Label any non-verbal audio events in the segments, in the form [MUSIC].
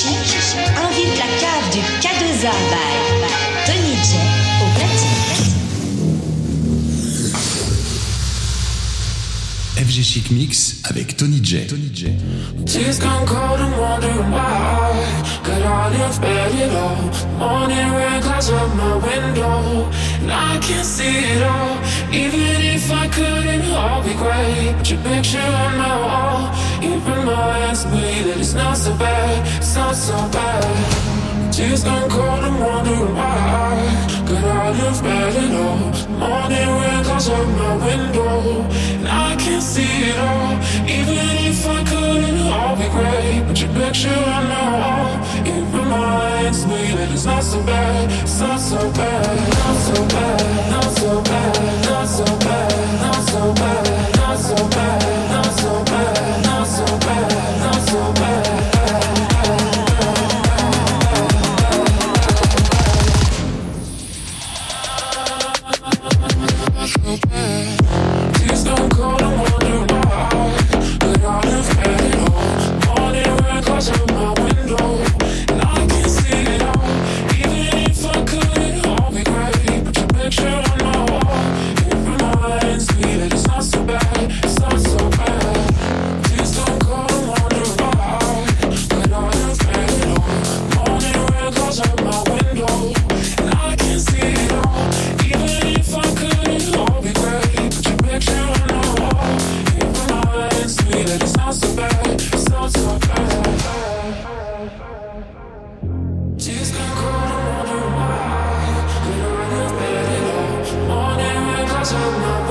Chic invite la cave du Cadozarbar. DJ Chic Mix avec Tony J. Tony J. Tears gone cold and wondering why. Got all in bed at all. Morning rain clouds up my window. And I can't see it all. Even if I couldn't, all be great. But your picture on my wall. Even though it's me that it's not so bad. It's not so bad. Tears gone cold, I'm wondering why I live out of bed at all. Morning wrinkles on my window, and I can't see it all. Even if I could, it'd all be great. But your picture on my wall, it reminds me that it's not so bad. It's not so bad, not so bad, not so bad, not so bad, not so bad, not so bad, not so bad. Not so bad.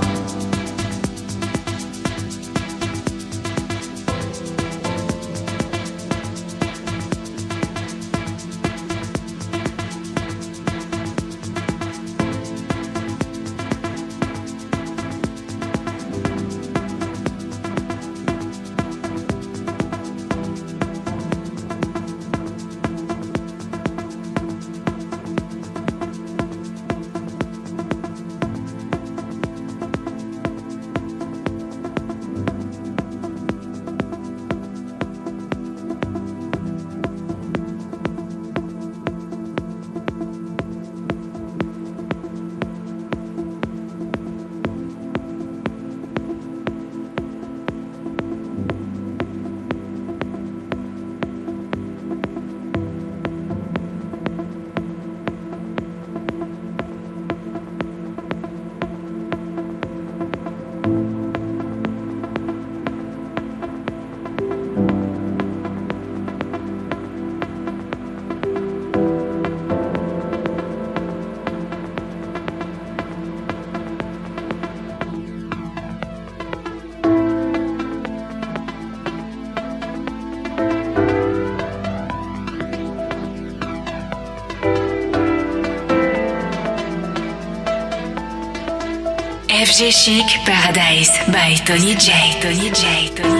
Bye. FG Chic Paradise by Tony J. Tony J. Tony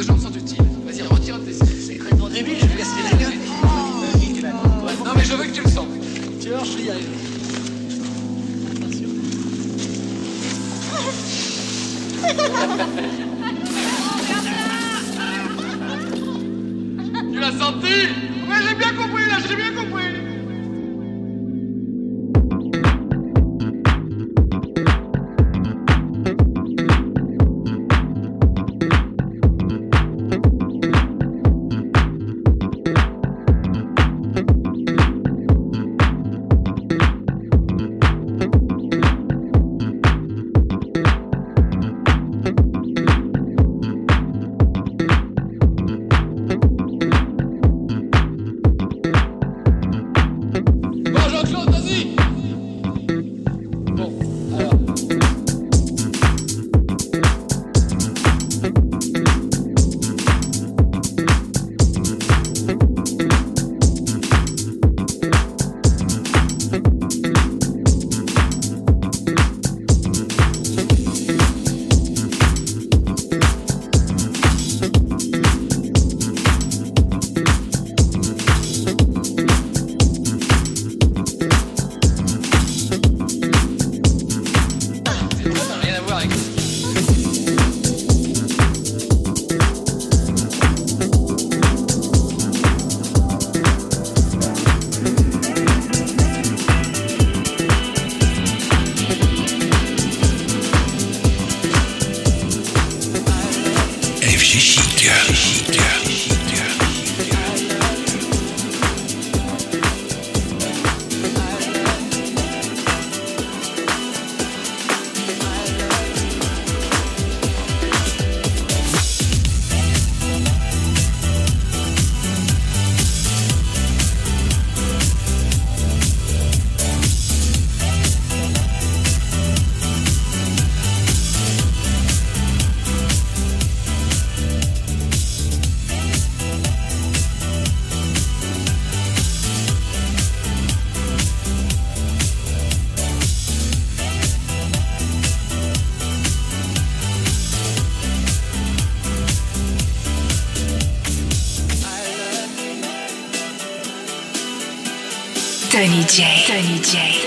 deux jambes sont utiles. Vas-y, retire tes. C'est complètement débile, je vais casser la gueule. Non, mais je veux que tu le sentes. Tu vois, je vais y arriver. Attention. [LAUGHS] Tony J. Tony J.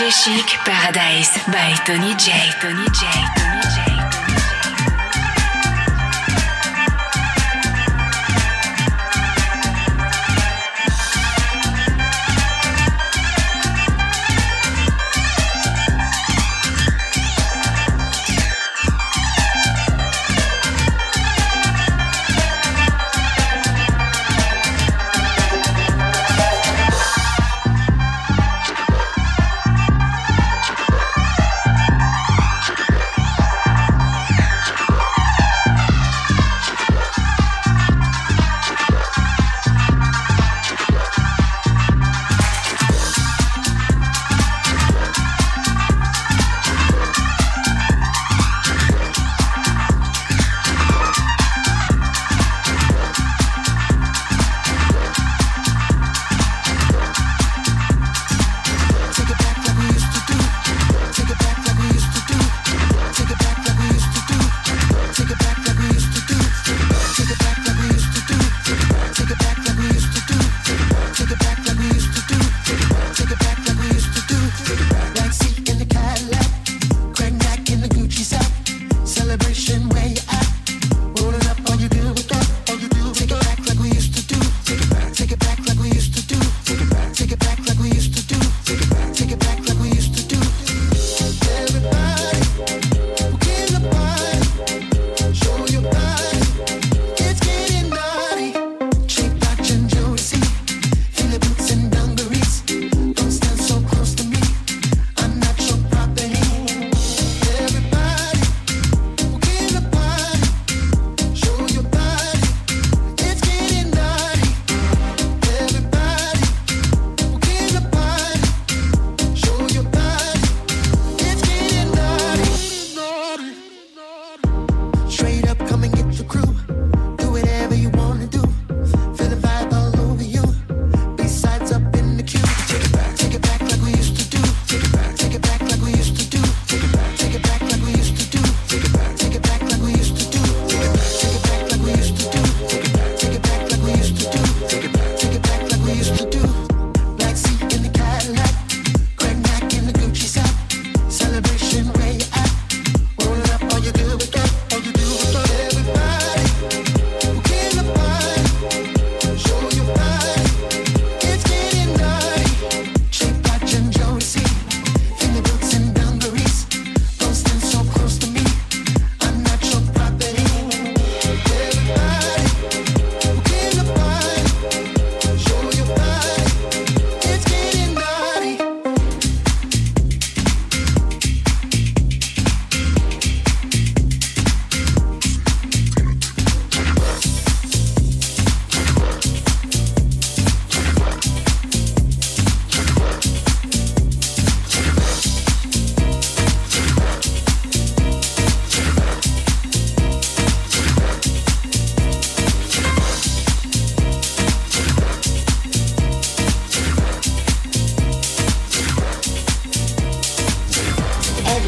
FG Chic Paradise by Tony J. Tony J. Tony J.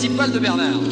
principal de Bernard